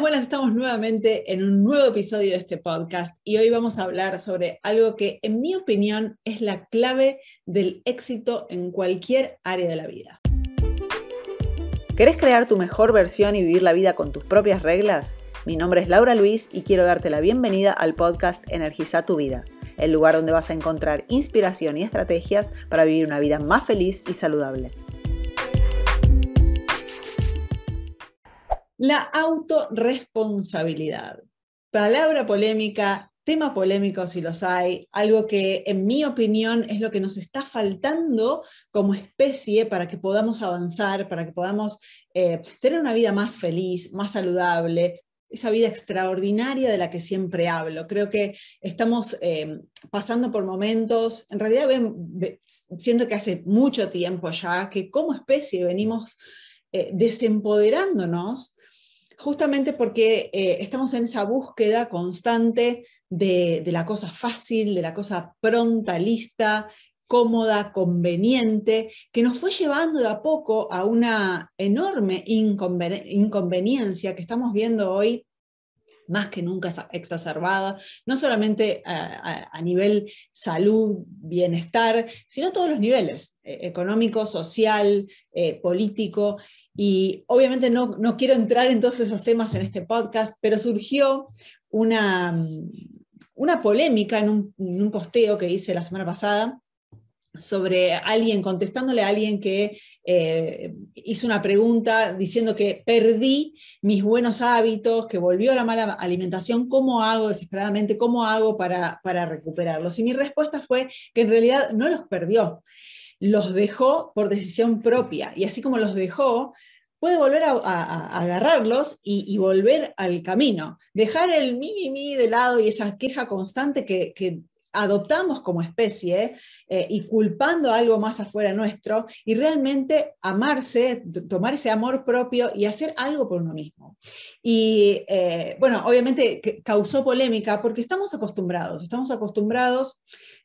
Buenas, estamos nuevamente en un nuevo episodio de este podcast y hoy vamos a hablar sobre algo que en mi opinión es la clave del éxito en cualquier área de la vida. ¿Querés crear tu mejor versión y vivir la vida con tus propias reglas? Mi nombre es Laura Luis y quiero darte la bienvenida al podcast Energiza tu vida, el lugar donde vas a encontrar inspiración y estrategias para vivir una vida más feliz y saludable. La autorresponsabilidad. Palabra polémica, tema polémico si los hay, algo que en mi opinión es lo que nos está faltando como especie para que podamos avanzar, para que podamos eh, tener una vida más feliz, más saludable, esa vida extraordinaria de la que siempre hablo. Creo que estamos eh, pasando por momentos, en realidad siento que hace mucho tiempo ya que como especie venimos eh, desempoderándonos justamente porque eh, estamos en esa búsqueda constante de, la cosa fácil, de la cosa pronta, lista, cómoda, conveniente, que nos fue llevando de a poco a una enorme inconveniencia que estamos viendo hoy más que nunca exacerbada, no solamente a, nivel salud, bienestar, sino todos los niveles, eh, económico, social, eh, político. Y obviamente no, quiero entrar en todos esos temas en este podcast, pero surgió una, una polémica en un, un posteo que hice la semana pasada sobre alguien, contestándole a alguien que eh, hizo una pregunta diciendo que perdí mis buenos hábitos, que volvió a la mala alimentación, ¿cómo hago desesperadamente? ¿Cómo hago para, para recuperarlos? Y mi respuesta fue que en realidad no los perdió, los dejó por decisión propia. Y así como los dejó, puede volver a, agarrarlos y, volver al camino. Dejar el mi, mi, mi de lado y esa queja constante que, adoptamos como especie eh, y culpando algo más afuera nuestro y realmente amarse, tomar ese amor propio y hacer algo por uno mismo. Y eh, bueno, obviamente causó polémica porque estamos acostumbrados, estamos acostumbrados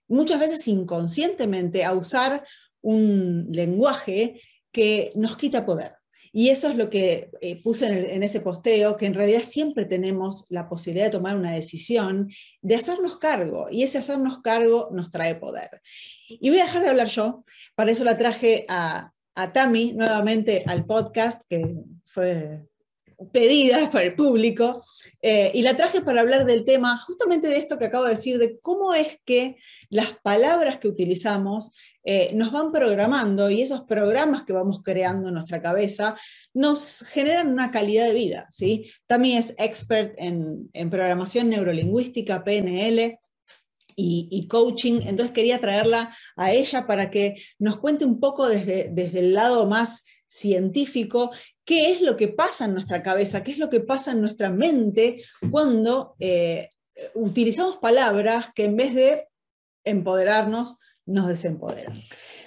muchas veces inconscientemente a usar un lenguaje que nos quita poder. Y eso es lo que eh, puse en, ese posteo, que en realidad siempre tenemos la posibilidad de tomar una decisión, de hacernos cargo, y ese hacernos cargo nos trae poder. Y voy a dejar de hablar yo, para eso la traje a, a Tami nuevamente al podcast, que fue pedida por el público, eh, y la traje para hablar del tema justamente de esto que acabo de decir, de cómo es que las palabras que utilizamos eh, nos van programando y esos programas que vamos creando en nuestra cabeza nos generan una calidad de vida. ¿sí? También es expert en, programación neurolingüística, PNL. Y, coaching, entonces quería traerla a ella para que nos cuente un poco desde, desde el lado más científico qué es lo que pasa en nuestra cabeza, qué es lo que pasa en nuestra mente cuando eh, utilizamos palabras que en vez de empoderarnos, nos desempoderan.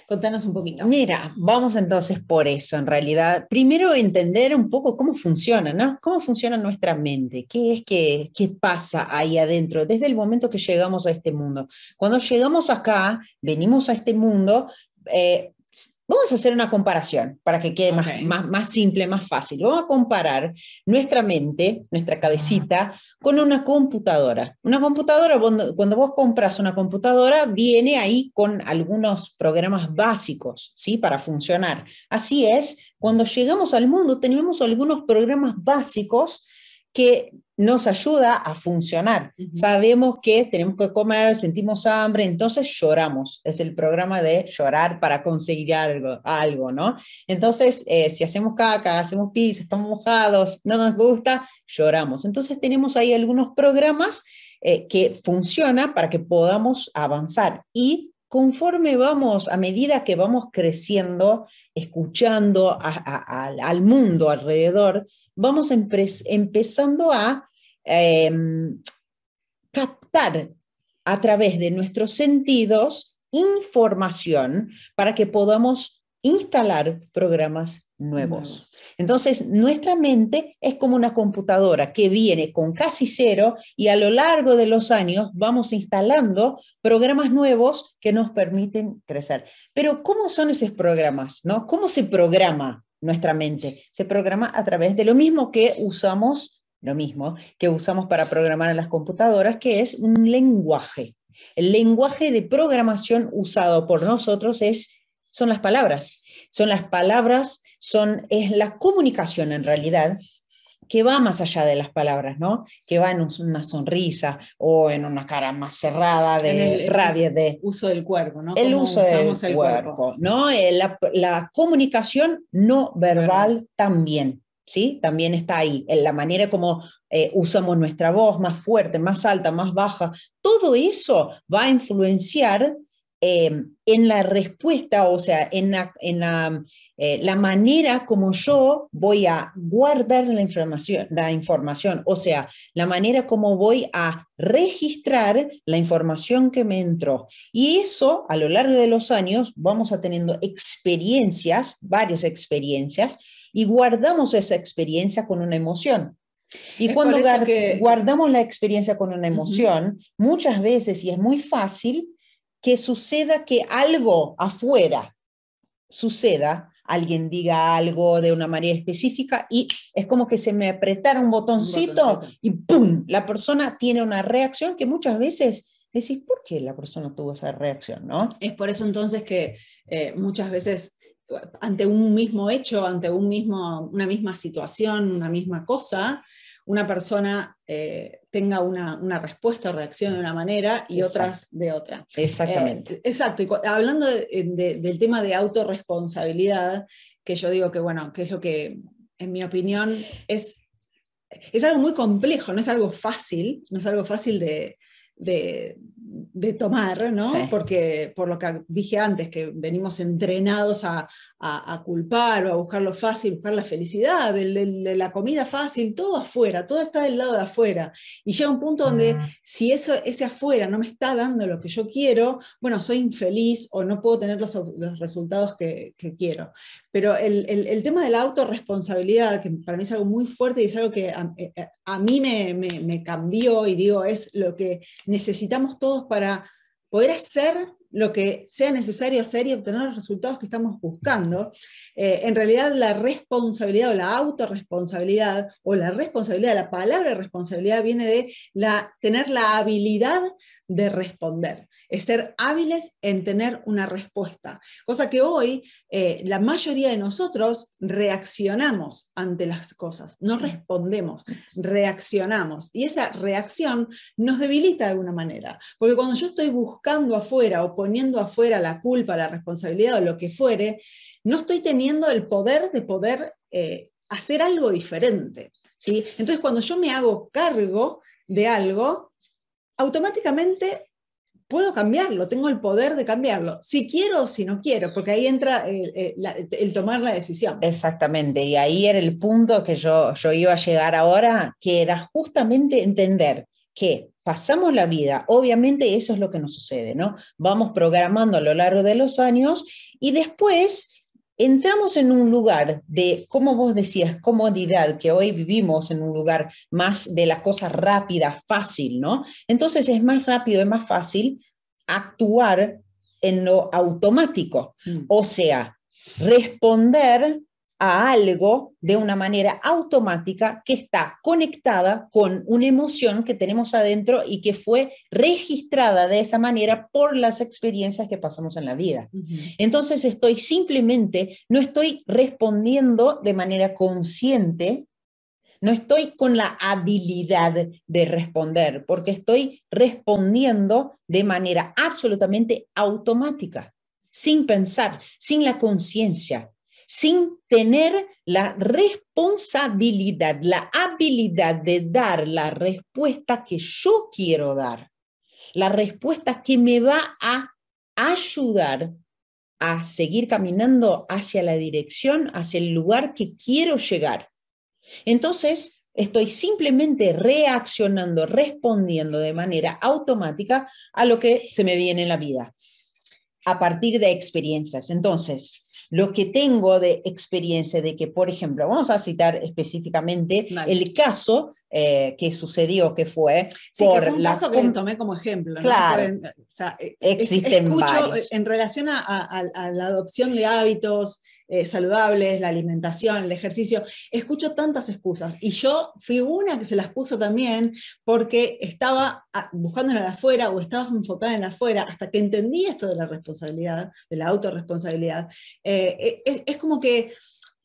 Contanos un poquito. Mira, vamos entonces por eso, en realidad. Primero entender un poco cómo funciona, ¿no? Cómo funciona nuestra mente, qué es qué pasa ahí adentro desde el momento que llegamos a este mundo. Cuando llegamos acá, venimos a este mundo, eh, Vamos a hacer una comparación para que quede más, más, simple, más fácil. Vamos a comparar nuestra mente, nuestra cabecita, con una computadora. Una computadora, cuando, vos compras una computadora, viene ahí con algunos programas básicos, ¿sí? Para funcionar. Así es, cuando llegamos al mundo tenemos algunos programas básicos que nos ayuda a funcionar. Sabemos que tenemos que comer, sentimos hambre, entonces lloramos. Es el programa de llorar para conseguir algo, algo ¿no? Entonces, eh, si hacemos caca, hacemos pis, estamos mojados, no nos gusta, lloramos. Entonces, tenemos ahí algunos programas eh, que funcionan para que podamos avanzar. Y conforme vamos, a medida que vamos creciendo, escuchando al mundo alrededor, vamos empezando a em, captar a través de nuestros sentidos información para que podamos instalar programas nuevos. Entonces, nuestra mente es como una computadora que viene con casi cero y a lo largo de los años vamos instalando programas nuevos que nos permiten crecer. Pero, ¿cómo son esos programas? ¿no? ¿Cómo se programa nuestra mente. Se programa a través de lo mismo que usamos lo mismo, que usamos para programar en las computadoras, que es un lenguaje. El lenguaje de programación usado por nosotros es, son las palabras. Son las palabras, son, es la comunicación en realidad que va más allá de las palabras, ¿no? Que va en una sonrisa o en una cara más cerrada de rabia, de uso del cuerpo, ¿no? El uso del cuerpo, ¿no? Eh, la, comunicación no verbal también, ¿sí? También está ahí, en la manera como eh, usamos nuestra voz más fuerte, más alta, más baja, todo eso va a influenciar eh, en la respuesta, o sea, en, la, en eh, la, manera como yo voy a guardar la información, la información, o sea, la manera como voy a registrar la información que me entró. Y eso, a lo largo de los años, vamos a teniendo experiencias, varias experiencias, y guardamos esa experiencia con una emoción. Y cuando guardamos la experiencia con una emoción, muchas veces, y es muy fácil, que suceda que algo afuera suceda, alguien diga algo de una manera específica y es como que se me apretara un botoncito, y ¡pum! La persona tiene una reacción que muchas veces decís, ¿por qué la persona tuvo esa reacción? ¿no? Es por eso entonces que eh, muchas veces ante un mismo hecho, ante un mismo, una misma situación, una misma cosa, una persona eh, tenga una, respuesta o reacción de una manera y otras de otra. Exactamente. Eh, exacto. Y hablando del tema de autorresponsabilidad, que yo digo que, bueno, que es lo que, en mi opinión, es, es algo muy complejo, no es algo fácil, no es algo fácil de, de, tomar, ¿no? Porque por lo que dije antes, que venimos entrenados a, a, culpar o a buscar lo fácil, buscar la felicidad, de, la comida fácil, todo afuera, todo está del lado de afuera. Y llega un punto donde mm. si eso, ese afuera no me está dando lo que yo quiero, bueno, soy infeliz o no puedo tener los, los resultados que, que, quiero. Pero el, el, tema de la autorresponsabilidad, que para mí es algo muy fuerte y es algo que a, eh, eh, a mí me, me, me cambió y digo, es lo que necesitamos todos para poder hacer lo que sea necesario hacer y obtener los resultados que estamos buscando, eh, en realidad la responsabilidad o la autorresponsabilidad o la responsabilidad, la palabra responsabilidad viene de la, tener la habilidad de responder es ser hábiles en tener una respuesta. Cosa que hoy eh, la mayoría de nosotros reaccionamos ante las cosas, no respondemos, reaccionamos. Y esa reacción nos debilita de alguna manera, porque cuando yo estoy buscando afuera o poniendo afuera la culpa, la responsabilidad o lo que fuere, no estoy teniendo el poder de poder eh, hacer algo diferente. ¿sí? Entonces, cuando yo me hago cargo de algo, automáticamente puedo cambiarlo, tengo el poder de cambiarlo, si quiero o si no quiero, porque ahí entra el, tomar la decisión. Exactamente, y ahí era el punto que yo, yo iba a llegar ahora, que era justamente entender que pasamos la vida, obviamente eso es lo que nos sucede, ¿no? Vamos programando a lo largo de los años y después entramos en un lugar de, como vos decías, comodidad, que hoy vivimos en un lugar más de la cosa rápida, fácil, ¿no? Entonces es más rápido, es más fácil actuar en lo automático, mm. o sea, responder a algo de una manera automática que está conectada con una emoción que tenemos adentro y que fue registrada de esa manera por las experiencias que pasamos en la vida. Entonces estoy simplemente, no estoy respondiendo de manera consciente, no estoy con la habilidad de responder, porque estoy respondiendo de manera absolutamente automática, sin pensar, sin la conciencia sin tener la responsabilidad, la habilidad de dar la respuesta que yo quiero dar, la respuesta que me va a ayudar a seguir caminando hacia la dirección, hacia el lugar que quiero llegar. Entonces, estoy simplemente reaccionando, respondiendo de manera automática a lo que se me viene en la vida, a partir de experiencias. Entonces, lo que tengo de experiencia de que, por ejemplo, vamos a citar específicamente el caso eh, que sucedió, que fue por que fue un caso que tomé como ejemplo. Claro, eh, existen varios. En relación a, la adopción de hábitos eh, saludables, la alimentación, el ejercicio, escucho tantas excusas y yo fui una que se las puso también porque estaba ah, buscando en la afuera o estaba enfocada en la afuera hasta que entendí esto de la responsabilidad, de la autorresponsabilidad. es como que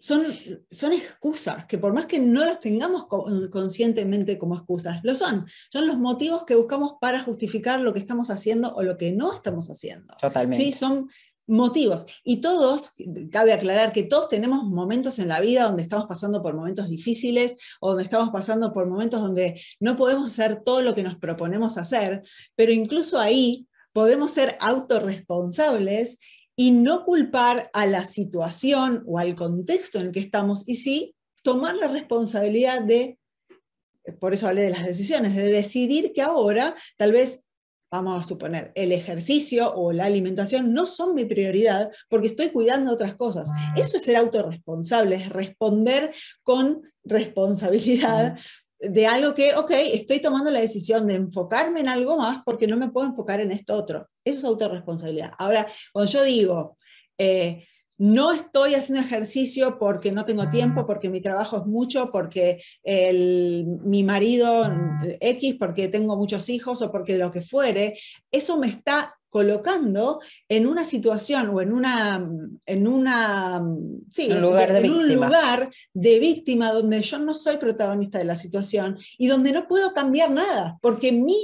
son, son excusas, que por más que no las tengamos conscientemente como excusas, lo son. Son los motivos que buscamos para justificar lo que estamos haciendo o lo que no estamos haciendo. Totalmente. ¿Sí? Son motivos. Y todos, cabe aclarar que todos tenemos momentos en la vida donde estamos pasando por momentos difíciles o donde estamos pasando por momentos donde no podemos hacer todo lo que nos proponemos hacer, pero incluso ahí podemos ser autorresponsables y no culpar a la situación o al contexto en el que estamos y sí tomar la responsabilidad de, por eso hablé de las decisiones, de decidir que ahora tal vez vamos a suponer, el ejercicio o la alimentación no son mi prioridad porque estoy cuidando otras cosas. Eso es ser autorresponsable, es responder con responsabilidad de algo que, ok, estoy tomando la decisión de enfocarme en algo más porque no me puedo enfocar en esto otro. Eso es autorresponsabilidad. Ahora, cuando yo digo, eh, no estoy haciendo ejercicio porque no tengo tiempo, porque mi trabajo es mucho, porque mi marido X, porque tengo muchos hijos o porque lo que fuere, eso me está colocando en una situación o en una, en una un lugar de, un lugar de víctima donde yo no soy protagonista de la situación y donde no puedo cambiar nada, porque mi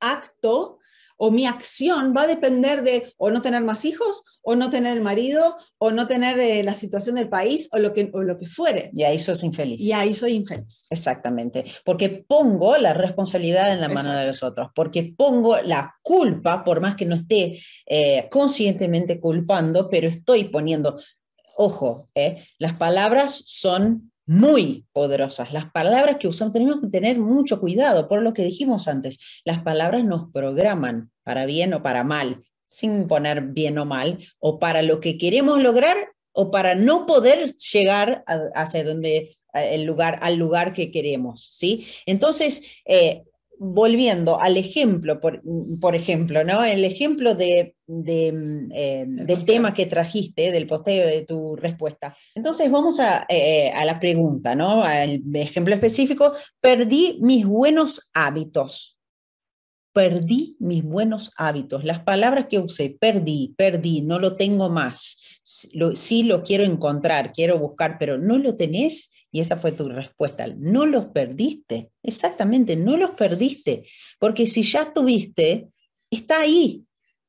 acto o mi acción va a depender de o no tener más hijos, o no tener marido, o no tener eh, la situación del país, o lo, que, o lo que fuere. Y ahí sos infeliz. Y ahí soy infeliz. Exactamente. Porque pongo la responsabilidad en la mano de los otros, porque pongo la culpa, por más que no esté eh, conscientemente culpando, pero estoy poniendo, ojo, eh, las palabras son muy poderosas. Las palabras que usamos, tenemos que tener mucho cuidado por lo que dijimos antes. Las palabras nos programan para bien o para mal, sin poner bien o mal, o para lo que queremos lograr o para no poder llegar hacia donde el lugar, al lugar que queremos, ¿sí? Entonces, eh, volviendo al ejemplo, por, por, ejemplo, ¿no? El ejemplo de, eh, del tema que trajiste, del posteo de tu respuesta. Entonces vamos a, eh, a, la pregunta, ¿no? Al ejemplo específico, perdí mis buenos hábitos. Perdí mis buenos hábitos. Las palabras que usé, perdí, perdí, no lo tengo más. sí lo quiero encontrar, quiero buscar, pero no lo tenés y esa fue tu respuesta. No los perdiste. Exactamente, no los perdiste. Porque si ya tuviste, está ahí.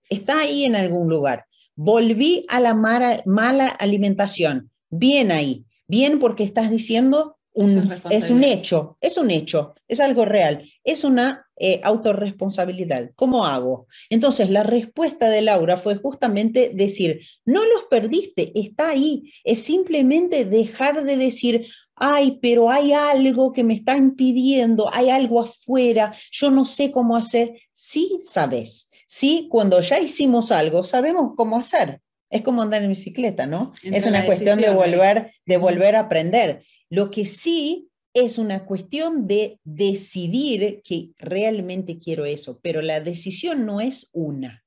Está ahí en algún lugar. Volví a la mala alimentación. Bien ahí. Bien porque estás diciendo, es un hecho, es un hecho, es algo real, es una eh, autorresponsabilidad. ¿Cómo hago? Entonces, la respuesta de Laura fue justamente decir, no los perdiste, está ahí, es simplemente dejar de decir, ay, pero hay algo que me está impidiendo, hay algo afuera, yo no sé cómo hacer. Sí, sabes, sí, cuando ya hicimos algo, sabemos cómo hacer. Es como andar en bicicleta, ¿no? es una cuestión de volver, de volver a aprender. Lo que sí es una cuestión de decidir que realmente quiero eso, pero la decisión no es una.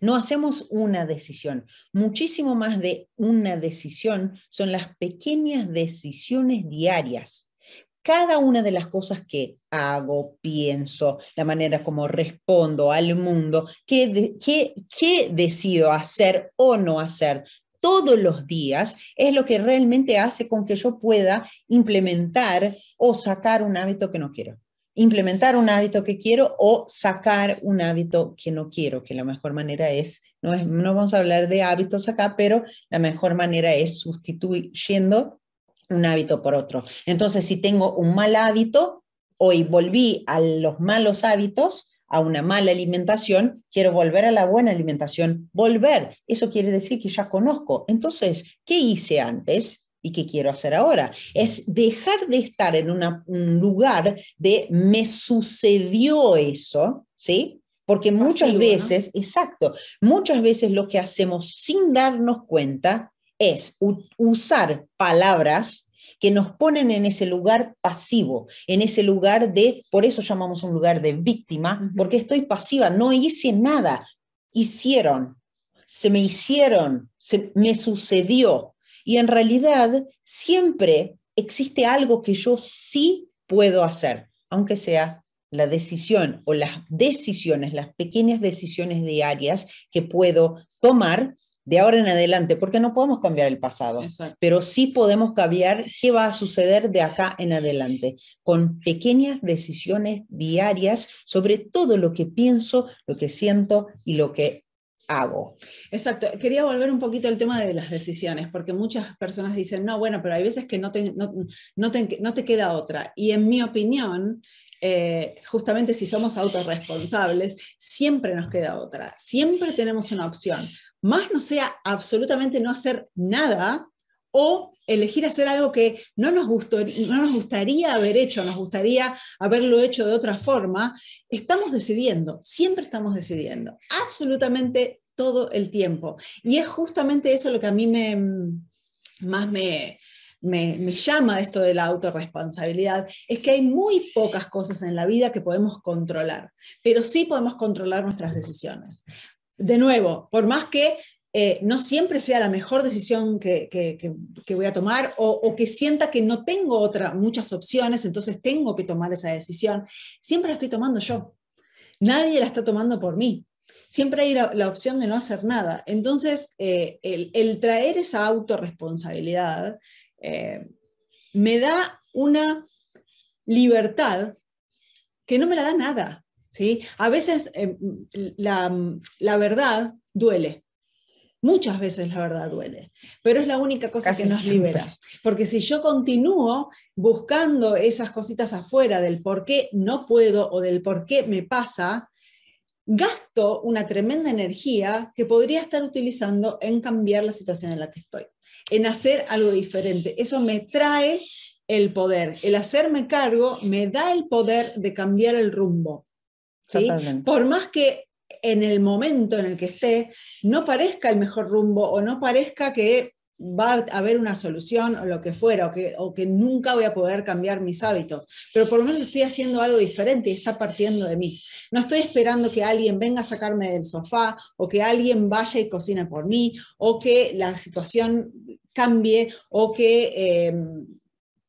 No hacemos una decisión. Muchísimo más de una decisión son las pequeñas decisiones diarias. Cada una de las cosas que hago, pienso, la manera como respondo al mundo, qué, qué decido hacer o no hacer, todos los días es lo que realmente hace con que yo pueda implementar o sacar un hábito que no quiero. Implementar un hábito que quiero o sacar un hábito que no quiero, que la mejor manera es, no, vamos a hablar de hábitos acá, pero la mejor manera es sustituyendo un hábito por otro. Entonces, si tengo un mal hábito, hoy volví a los malos hábitos, a una mala alimentación, quiero volver a la buena alimentación. Volver, eso quiere decir que ya conozco. Entonces, ¿qué hice antes? ¿Y qué quiero hacer ahora? Es dejar de estar en un lugar de me sucedió eso, ¿sí? Porque muchas veces, exacto, muchas veces lo que hacemos sin darnos cuenta es usar palabras que nos ponen en ese lugar pasivo, en ese lugar de, por eso llamamos un lugar de víctima, porque estoy pasiva, no hice nada, hicieron, se me hicieron, se me sucedió. Y en realidad siempre existe algo que yo sí puedo hacer, aunque sea la decisión o las decisiones, las pequeñas decisiones diarias que puedo tomar de ahora en adelante, porque no podemos cambiar el pasado, pero sí podemos cambiar qué va a suceder de acá en adelante, con pequeñas decisiones diarias sobre todo lo que pienso, lo que siento y lo que hago. Exacto. Quería volver un poquito al tema de las decisiones, porque muchas personas dicen, no, bueno, pero hay veces que no te, no, te, queda otra. Y en mi opinión, eh, justamente si somos autorresponsables, siempre nos queda otra, siempre tenemos una opción más no sea absolutamente no hacer nada o elegir hacer algo que no nos, gustó, no nos gustaría haber hecho, nos gustaría haberlo hecho de otra forma, estamos decidiendo, siempre estamos decidiendo, absolutamente todo el tiempo. Y es justamente eso lo que a mí me, más me, me, me, llama esto de la autorresponsabilidad, es que hay muy pocas cosas en la vida que podemos controlar, pero sí podemos controlar nuestras decisiones de nuevo, por más que eh, no siempre sea la mejor decisión que, voy a tomar o, que sienta que no tengo otra, muchas opciones, entonces tengo que tomar esa decisión, siempre la estoy tomando yo. Nadie la está tomando por mí. Siempre hay la, opción de no hacer nada. Entonces, eh, el, traer esa autorresponsabilidad eh, me da una libertad que no me la da nada. ¿Sí? A veces eh, la, verdad duele. Muchas veces la verdad duele, pero es la única cosa que nos libera. Porque si yo continúo buscando esas cositas afuera del por qué no puedo o del por qué me pasa, gasto una tremenda energía que podría estar utilizando en cambiar la situación en la que estoy, en hacer algo diferente. Eso me trae el poder. El hacerme cargo me da el poder de cambiar el rumbo. Por más que en el momento en el que esté no parezca el mejor rumbo o no parezca que va a haber una solución o lo que fuera, o que, o que nunca voy a poder cambiar mis hábitos, pero por lo menos estoy haciendo algo diferente y está partiendo de mí. No estoy esperando que alguien venga a sacarme del sofá o que alguien vaya y cocine por mí o que la situación cambie o que... Eh,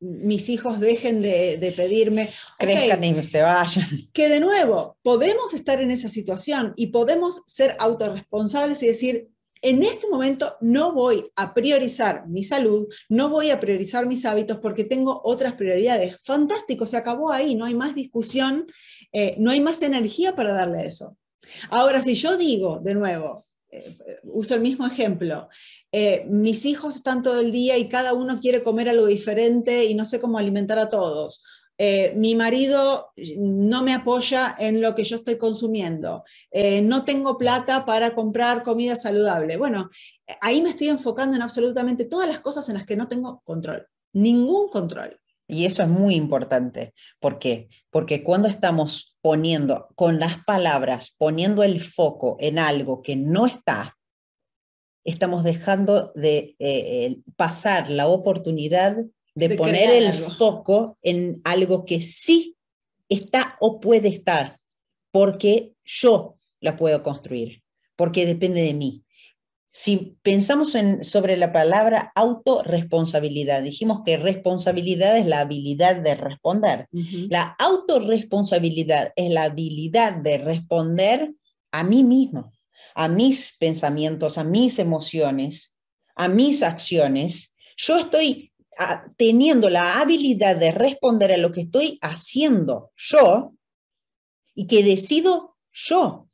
mis hijos dejen de, pedirme. Crezcan y se vayan. Que de nuevo, podemos estar en esa situación y podemos ser autorresponsables y decir, en este momento no voy a priorizar mi salud, no voy a priorizar mis hábitos porque tengo otras prioridades. Fantástico, se acabó ahí, no hay más discusión, eh, no hay más energía para darle eso. Ahora, si yo digo, de nuevo, eh, uso el mismo ejemplo, eh, mis hijos están todo el día y cada uno quiere comer algo diferente y no sé cómo alimentar a todos. Eh, mi marido no me apoya en lo que yo estoy consumiendo. Eh, no tengo plata para comprar comida saludable. Bueno, ahí me estoy enfocando en absolutamente todas las cosas en las que no tengo control. Ningún control. Y eso es muy importante. ¿Por qué? Porque cuando estamos poniendo con las palabras, poniendo el foco en algo que no está, estamos dejando de eh, pasar la oportunidad de, poner el foco en algo que sí está o puede estar, porque yo la puedo construir, porque depende de mí. Si pensamos en, sobre la palabra autorresponsabilidad, dijimos que responsabilidad es la habilidad de responder. La autorresponsabilidad es la habilidad de responder a mí mismo a mis pensamientos, a mis emociones, a mis acciones, yo estoy teniendo la habilidad de responder a lo que estoy haciendo yo y que decido yo.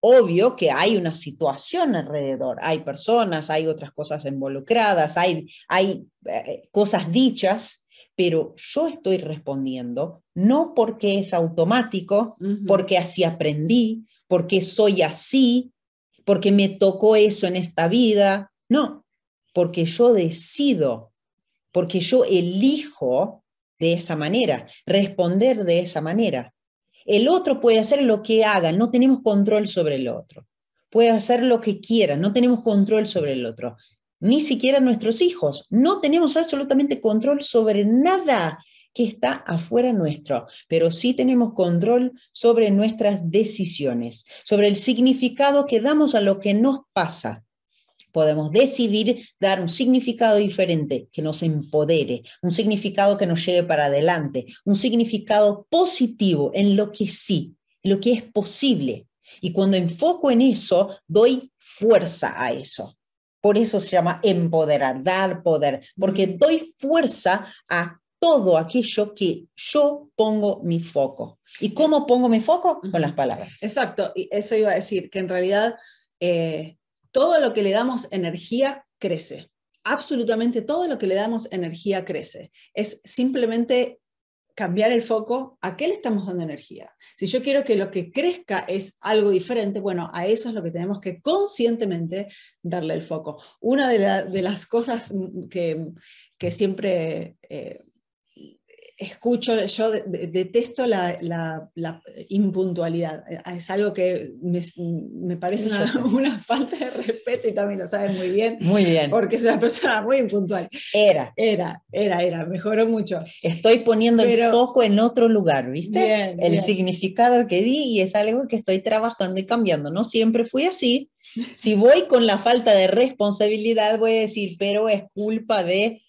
Obvio que hay una situación alrededor, hay personas, hay otras cosas involucradas, hay, hay eh, cosas dichas, pero yo estoy respondiendo no porque es automático, porque así aprendí, porque soy así, porque me tocó eso en esta vida. No, porque yo decido, porque yo elijo de esa manera, responder de esa manera. El otro puede hacer lo que haga, no tenemos control sobre el otro. Puede hacer lo que quiera, no tenemos control sobre el otro. ni siquiera nuestros hijos. No tenemos absolutamente control sobre nada que está afuera nuestro, pero sí tenemos control sobre nuestras decisiones, sobre el significado que damos a lo que nos pasa. Podemos decidir dar un significado diferente que nos empodere, un significado que nos lleve para adelante, un significado positivo en lo que sí, lo que es posible. Y cuando enfoco en eso, doy fuerza a eso. Por eso se llama empoderar, dar poder, porque doy fuerza a todo aquello que yo pongo mi foco. ¿Y cómo pongo mi foco? Con las palabras. Exacto, y eso iba a decir, que en realidad eh, todo lo que le damos energía crece. Absolutamente todo lo que le damos energía crece. Es simplemente cambiar el foco a qué le estamos dando energía. Si yo quiero que lo que crezca es algo diferente, bueno, a eso es lo que tenemos que conscientemente darle el foco. Una de, las cosas que, que siempre eh, escucho, yo detesto la, impuntualidad. Es algo que me, parece una, falta de respeto y también lo saben muy bien. Muy bien. Porque es una persona muy impuntual. Era. Era, era, era. Mejoró mucho. Estoy poniendo el foco en otro lugar, ¿viste? el significado que di y es algo que estoy trabajando y cambiando. No siempre fui así. Si voy con la falta de responsabilidad, voy a decir, pero es culpa de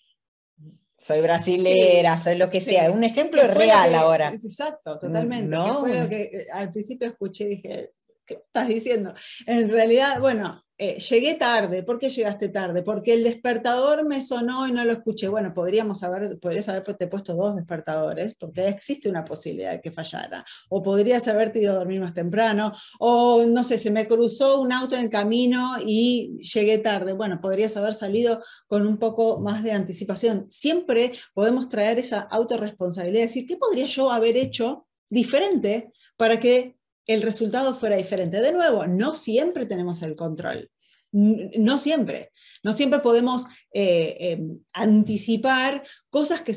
soy brasilera, soy lo que sea. Un ejemplo real ahora. Exacto, totalmente. No. fue lo que eh, al principio escuché y dije, ¿qué estás diciendo? En realidad, bueno, eh, llegué tarde. ¿Por qué llegaste tarde? Porque el despertador me sonó y no lo escuché. Bueno, podríamos haber, podrías haberte puesto dos despertadores, porque existe una posibilidad de que fallara. O podrías haberte ido a dormir más temprano. O no sé, se me cruzó un auto en camino y llegué tarde. Bueno, podrías haber salido con un poco más de anticipación. Siempre podemos traer esa autorresponsabilidad, decir, ¿qué podría yo haber hecho diferente para que el resultado fuera diferente. De nuevo, no siempre tenemos el control. No siempre. No siempre podemos eh, em, anticipar cosas que,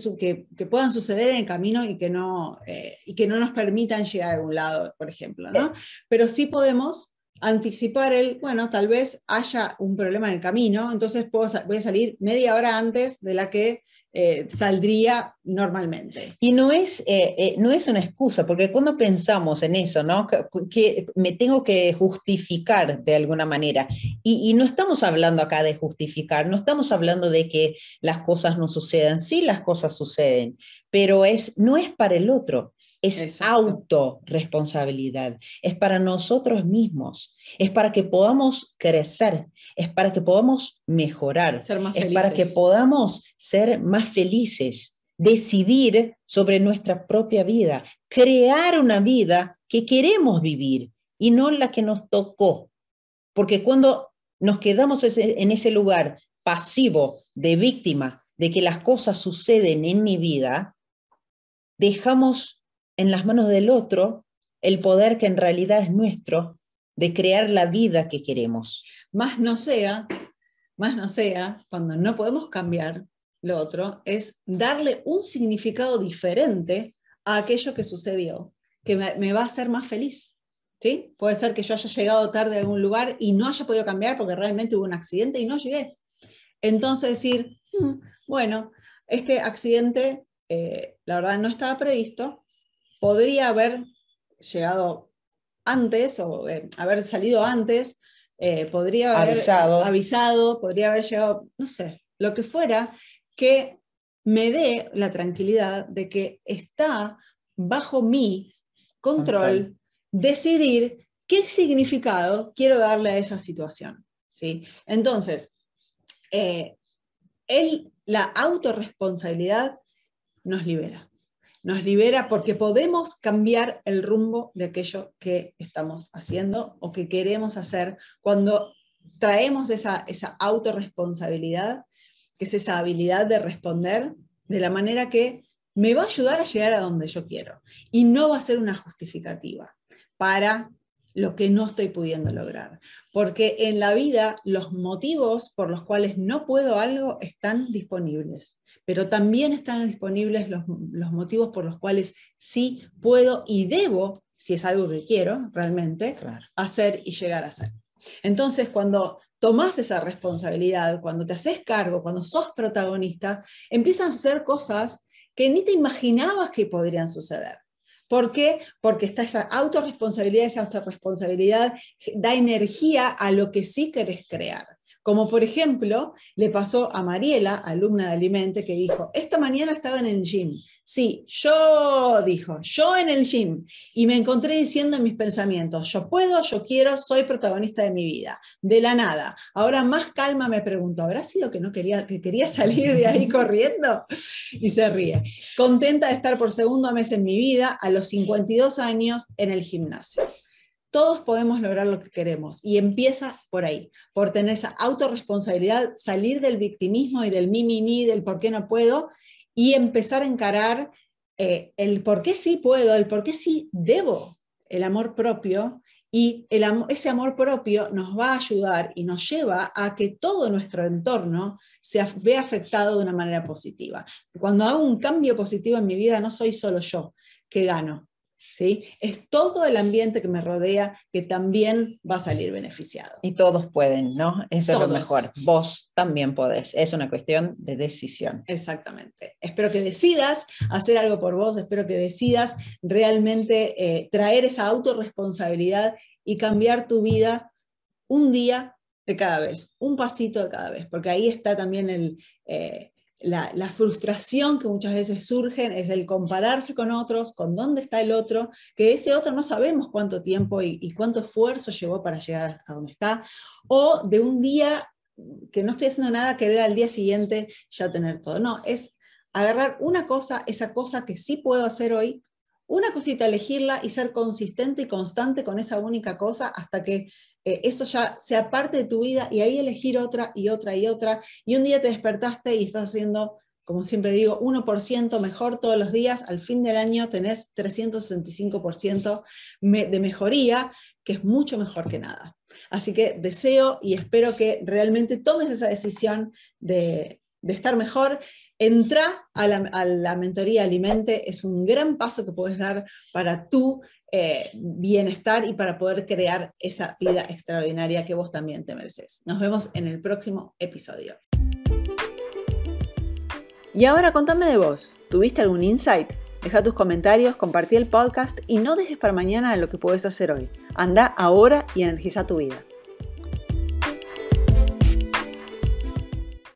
que, puedan suceder en el camino y que, no, eh, y que no nos permitan llegar a algún lado, por ejemplo. ¿no? Pero sí podemos anticipar el, bueno, tal vez haya un problema en el camino, entonces voy a salir media hora antes de la que eh, saldría normalmente. Y no es, eh, eh, no es una excusa, porque cuando pensamos en eso, ¿no? Que, me tengo que justificar de alguna manera, y, no estamos hablando acá de justificar, no estamos hablando de que las cosas no sucedan, sí las cosas suceden, pero es, no es para el otro, es autorresponsabilidad, es para nosotros mismos, es para que podamos crecer, es para que podamos mejorar, es para que podamos ser más felices, decidir sobre nuestra propia vida, crear una vida que queremos vivir y no la que nos tocó. Porque cuando nos quedamos en ese lugar pasivo de víctima de que las cosas suceden en mi vida, dejamos en las manos del otro el poder que en realidad es nuestro de crear la vida que queremos. Más no sea, más no sea, cuando no podemos cambiar lo otro, es darle un significado diferente a aquello que sucedió, que me, va a hacer más feliz. ¿sí? Puede ser que yo haya llegado tarde a algún lugar y no haya podido cambiar porque realmente hubo un accidente y no llegué. Entonces decir, mm, bueno, este accidente, eh, la verdad, no estaba previsto, podría haber llegado antes o eh, haber salido antes, eh, podría haber avisado. podría haber llegado, no sé, lo que fuera, que me dé la tranquilidad de que está bajo mi control decidir qué significado quiero darle a esa situación. ¿sí? Entonces, eh, la autorresponsabilidad nos libera nos libera porque podemos cambiar el rumbo de aquello que estamos haciendo o que queremos hacer cuando traemos esa, esa autorresponsabilidad, que es esa habilidad de responder de la manera que me va a ayudar a llegar a donde yo quiero y no va a ser una justificativa para lo que no estoy pudiendo lograr. Porque en la vida los motivos por los cuales no puedo algo están disponibles pero también están disponibles los, motivos por los cuales sí puedo y debo, si es algo que quiero realmente, hacer y llegar a hacer. Entonces, cuando tomás esa responsabilidad, cuando te haces cargo, cuando sos protagonista, empiezan a suceder cosas que ni te imaginabas que podrían suceder. ¿Por qué? Porque está esa autorresponsabilidad, esa autorresponsabilidad da energía a lo que sí querés crear. Como por ejemplo, le pasó a Mariela, alumna de Alimente, que dijo, esta mañana estaba en el gym. Sí, yo, dijo, yo en el gym. Y me encontré diciendo en mis pensamientos, yo puedo, yo quiero, soy protagonista de mi vida. De la nada. Ahora más calma me pregunto, ¿habrá sido que no quería, que quería salir de ahí corriendo? Y se ríe. Contenta de estar por segundo mes en mi vida a los 52 años en el gimnasio todos podemos lograr lo que queremos y empieza por ahí, por tener esa autorresponsabilidad, salir del victimismo y del mi, mi, mi, del por qué no puedo y empezar a encarar eh, el por qué sí puedo, el por qué sí debo, el amor propio y ese amor propio nos va a ayudar y nos lleva a que todo nuestro entorno se vea afectado de una manera positiva. Cuando hago un cambio positivo en mi vida, no soy solo yo que gano, ¿sí? Es todo el ambiente que me rodea que también va a salir beneficiado. Y todos pueden, ¿no? Eso es lo mejor. Vos también podés. Es una cuestión de decisión. Exactamente. Espero que decidas hacer algo por vos, espero que decidas realmente eh, traer esa autorresponsabilidad y cambiar tu vida un día de cada vez, un pasito de cada vez, porque ahí está también el... Eh, la, frustración que muchas veces surge es el compararse con otros, con dónde está el otro, que ese otro no sabemos cuánto tiempo y, cuánto esfuerzo llevó para llegar a donde está, o de un día que no estoy haciendo nada, querer al día siguiente ya tener todo. No, es agarrar una cosa, esa cosa que sí puedo hacer hoy, una cosita, elegirla y ser consistente y constante con esa única cosa hasta que eh, eso ya sea parte de tu vida y ahí elegir otra y otra y otra. Y un día te despertaste y estás haciendo, como siempre digo, 1% mejor todos los días. Al fin del año tenés 365% de mejoría, que es mucho mejor que nada. Así que deseo y espero que realmente tomes esa decisión de, estar mejor. Entra a la, mentoría Alimente, es un gran paso que puedes dar para tu eh, bienestar y para poder crear esa vida extraordinaria que vos también te mereces. Nos vemos en el próximo episodio. Y ahora contame de vos. ¿Tuviste algún insight? Deja tus comentarios, compartí el podcast y no dejes para mañana lo que puedes hacer hoy. Anda ahora y energiza tu vida.